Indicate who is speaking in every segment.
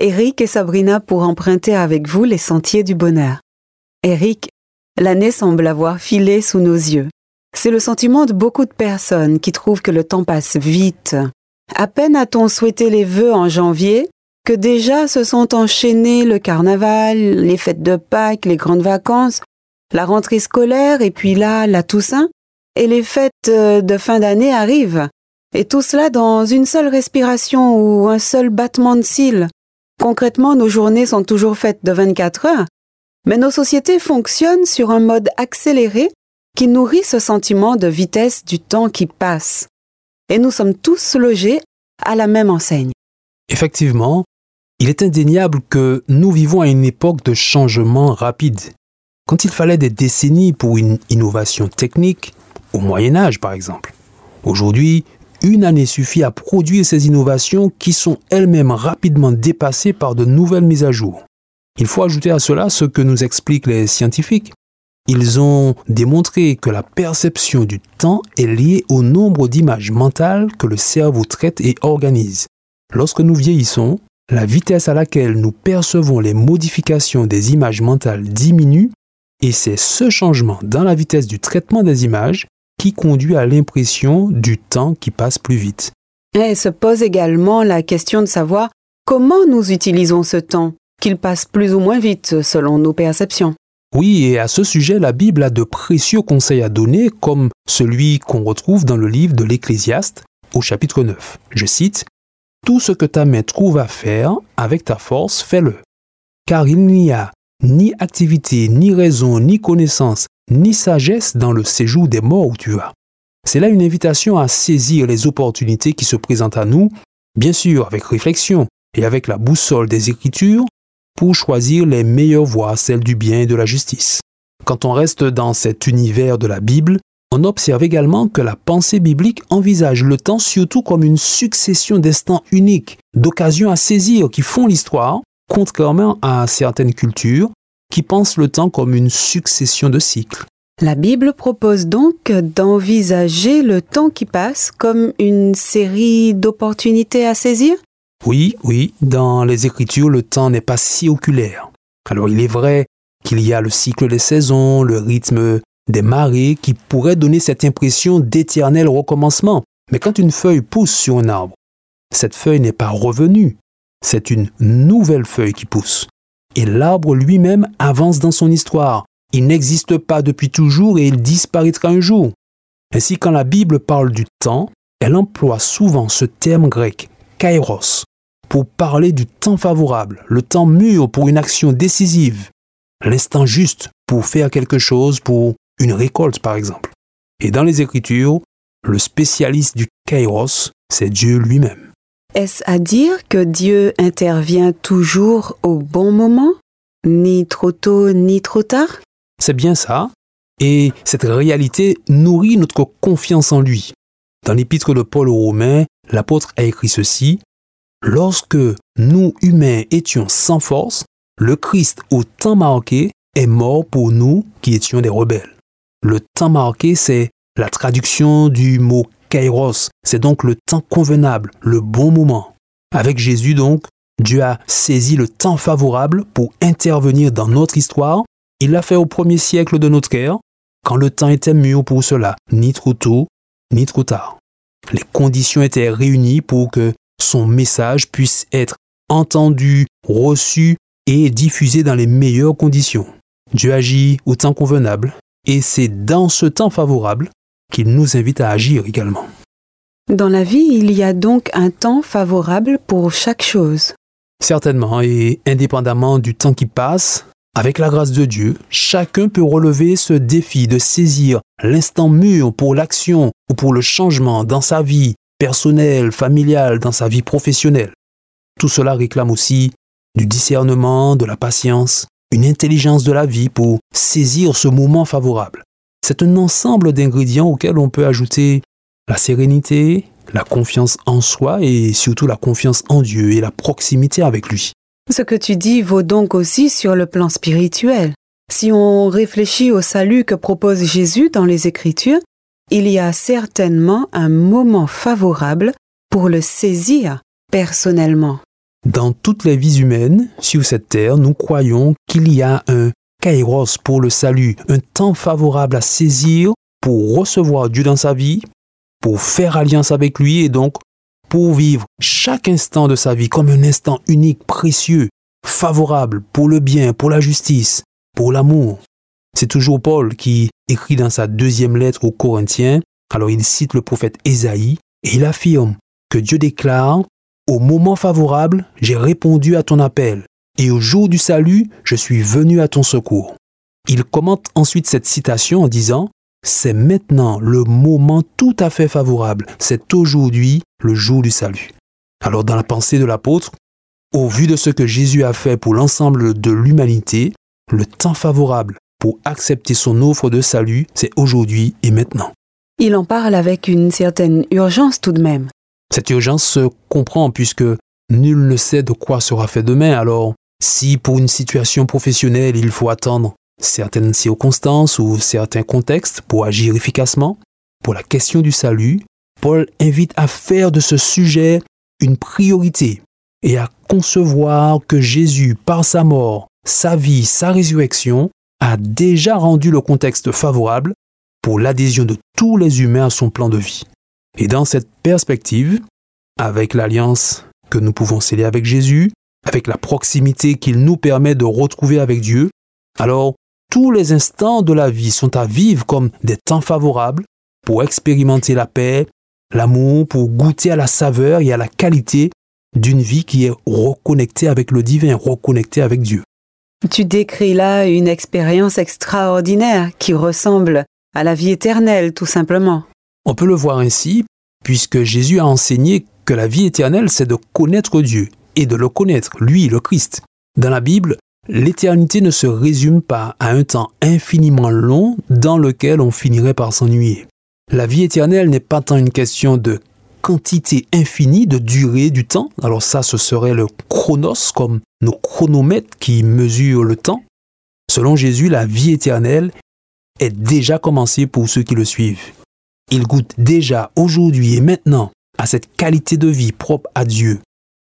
Speaker 1: Eric et Sabrina pour emprunter avec vous les sentiers du bonheur. Eric, l'année semble avoir filé sous nos yeux. C'est le sentiment de beaucoup de personnes qui trouvent que le temps passe vite. À peine a-t-on souhaité les vœux en janvier que déjà se sont enchaînés le carnaval, les fêtes de Pâques, les grandes vacances, la rentrée scolaire et puis là, la Toussaint, et les fêtes euh, de fin d'année arrivent. Et tout cela dans une seule respiration ou un seul battement de cils. Concrètement, nos journées sont toujours faites de 24 heures, mais nos sociétés fonctionnent sur un mode accéléré qui nourrit ce sentiment de vitesse du temps qui passe. Et nous sommes tous logés à la même enseigne.
Speaker 2: Effectivement, il est indéniable que nous vivons à une époque de changement rapide. Quand il fallait des décennies pour une innovation technique, au Moyen Âge par exemple, aujourd'hui, une année suffit à produire ces innovations qui sont elles-mêmes rapidement dépassées par de nouvelles mises à jour. Il faut ajouter à cela ce que nous expliquent les scientifiques. Ils ont démontré que la perception du temps est liée au nombre d'images mentales que le cerveau traite et organise. Lorsque nous vieillissons, la vitesse à laquelle nous percevons les modifications des images mentales diminue et c'est ce changement dans la vitesse du traitement des images qui conduit à l'impression du temps qui passe plus vite.
Speaker 1: Et se pose également la question de savoir comment nous utilisons ce temps, qu'il passe plus ou moins vite selon nos perceptions.
Speaker 2: Oui, et à ce sujet, la Bible a de précieux conseils à donner, comme celui qu'on retrouve dans le livre de l'Ecclésiaste au chapitre 9. Je cite, tout ce que ta main trouve à faire, avec ta force, fais-le. Car il n'y a ni activité, ni raison, ni connaissance, ni sagesse dans le séjour des morts où tu vas. C'est là une invitation à saisir les opportunités qui se présentent à nous, bien sûr avec réflexion et avec la boussole des Écritures, pour choisir les meilleures voies, celles du bien et de la justice. Quand on reste dans cet univers de la Bible, on observe également que la pensée biblique envisage le temps surtout comme une succession d'instants uniques, d'occasions à saisir qui font l'histoire, contrairement à certaines cultures qui pensent le temps comme une succession de cycles.
Speaker 1: La Bible propose donc d'envisager le temps qui passe comme une série d'opportunités à saisir?
Speaker 2: Oui, oui, dans les Écritures, le temps n'est pas si oculaire. Alors il est vrai qu'il y a le cycle des saisons, le rythme des marées qui pourraient donner cette impression d'éternel recommencement. Mais quand une feuille pousse sur un arbre, cette feuille n'est pas revenue, c'est une nouvelle feuille qui pousse. Et l'arbre lui-même avance dans son histoire. Il n'existe pas depuis toujours et il disparaîtra un jour. Ainsi, quand la Bible parle du temps, elle emploie souvent ce terme grec, kairos, pour parler du temps favorable, le temps mûr pour une action décisive, l'instant juste pour faire quelque chose, pour une récolte par exemple. Et dans les Écritures, le spécialiste du kairos, c'est Dieu lui-même.
Speaker 1: Est-ce à dire que Dieu intervient toujours au bon moment? Ni trop tôt, ni trop tard?
Speaker 2: C'est bien ça. Et cette réalité nourrit notre confiance en lui. Dans l'épître de Paul aux Romains, l'apôtre a écrit ceci. Lorsque nous, humains, étions sans force, le Christ, au temps marqué, est mort pour nous qui étions des rebelles. Le temps marqué, c'est la traduction du mot C'est donc le temps convenable, le bon moment. Avec Jésus, donc, Dieu a saisi le temps favorable pour intervenir dans notre histoire. Il l'a fait au premier siècle de notre ère, quand le temps était mûr pour cela, ni trop tôt, ni trop tard. Les conditions étaient réunies pour que son message puisse être entendu, reçu et diffusé dans les meilleures conditions. Dieu agit au temps convenable et c'est dans ce temps favorable qu'il nous invite à agir également.
Speaker 1: Dans la vie, il y a donc un temps favorable pour chaque chose.
Speaker 2: Certainement, et indépendamment du temps qui passe, avec la grâce de Dieu, chacun peut relever ce défi de saisir l'instant mûr pour l'action ou pour le changement dans sa vie personnelle, familiale, dans sa vie professionnelle. Tout cela réclame aussi du discernement, de la patience, une intelligence de la vie pour saisir ce moment favorable. C'est un ensemble d'ingrédients auxquels on peut ajouter la sérénité, la confiance en soi et surtout la confiance en Dieu et la proximité avec lui.
Speaker 1: Ce que tu dis vaut donc aussi sur le plan spirituel. Si on réfléchit au salut que propose Jésus dans les Écritures, il y a certainement un moment favorable pour le saisir personnellement.
Speaker 2: Dans toutes les vies humaines sur cette terre, nous croyons qu'il y a un kairos pour le salut, un temps favorable à saisir pour recevoir Dieu dans sa vie, pour faire alliance avec lui et donc pour vivre chaque instant de sa vie comme un instant unique, précieux, favorable pour le bien, pour la justice, pour l'amour. C'est toujours Paul qui écrit dans sa deuxième lettre aux Corinthiens, alors il cite le prophète Ésaïe et il affirme que Dieu déclare Au moment favorable, j'ai répondu à ton appel, et au jour du salut, je suis venu à ton secours. Il commente ensuite cette citation en disant C'est maintenant le moment tout à fait favorable, c'est aujourd'hui le jour du salut. Alors dans la pensée de l'apôtre, au vu de ce que Jésus a fait pour l'ensemble de l'humanité, le temps favorable pour accepter son offre de salut, c'est aujourd'hui et maintenant.
Speaker 1: Il en parle avec une certaine urgence tout de même.
Speaker 2: Cette urgence se comprend puisque nul ne sait de quoi sera fait demain. Alors, si pour une situation professionnelle, il faut attendre certaines circonstances ou certains contextes pour agir efficacement, pour la question du salut, Paul invite à faire de ce sujet une priorité et à concevoir que Jésus, par sa mort, sa vie, sa résurrection, a déjà rendu le contexte favorable pour l'adhésion de tous les humains à son plan de vie. Et dans cette perspective, avec l'alliance que nous pouvons sceller avec Jésus, avec la proximité qu'il nous permet de retrouver avec Dieu, alors tous les instants de la vie sont à vivre comme des temps favorables pour expérimenter la paix, l'amour, pour goûter à la saveur et à la qualité d'une vie qui est reconnectée avec le divin, reconnectée avec Dieu.
Speaker 1: Tu décris là une expérience extraordinaire qui ressemble à la vie éternelle, tout simplement.
Speaker 2: On peut le voir ainsi, puisque Jésus a enseigné que la vie éternelle, c'est de connaître Dieu et de le connaître, lui, le Christ. Dans la Bible, l'éternité ne se résume pas à un temps infiniment long dans lequel on finirait par s'ennuyer. La vie éternelle n'est pas tant une question de quantité infinie de durée du temps. Alors ça, ce serait le chronos, comme nos chronomètres qui mesurent le temps. Selon Jésus, la vie éternelle est déjà commencée pour ceux qui le suivent. Ils goûtent déjà aujourd'hui et maintenant à cette qualité de vie propre à Dieu.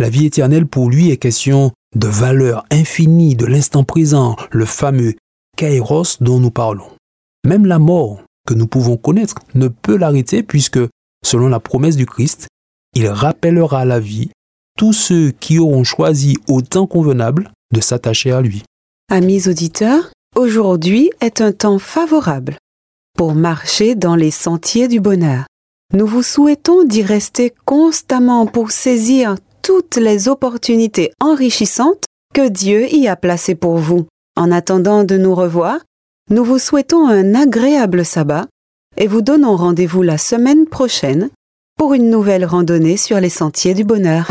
Speaker 2: La vie éternelle pour lui est question de valeur infinie de l'instant présent, le fameux kairos dont nous parlons. Même la mort que nous pouvons connaître ne peut l'arrêter puisque selon la promesse du Christ, il rappellera à la vie tous ceux qui auront choisi au temps convenable de s'attacher à lui.
Speaker 1: Amis auditeurs, aujourd'hui est un temps favorable pour marcher dans les sentiers du bonheur. Nous vous souhaitons d'y rester constamment pour saisir toutes les opportunités enrichissantes que Dieu y a placées pour vous. En attendant de nous revoir, nous vous souhaitons un agréable sabbat et vous donnons rendez-vous la semaine prochaine pour une nouvelle randonnée sur les sentiers du bonheur.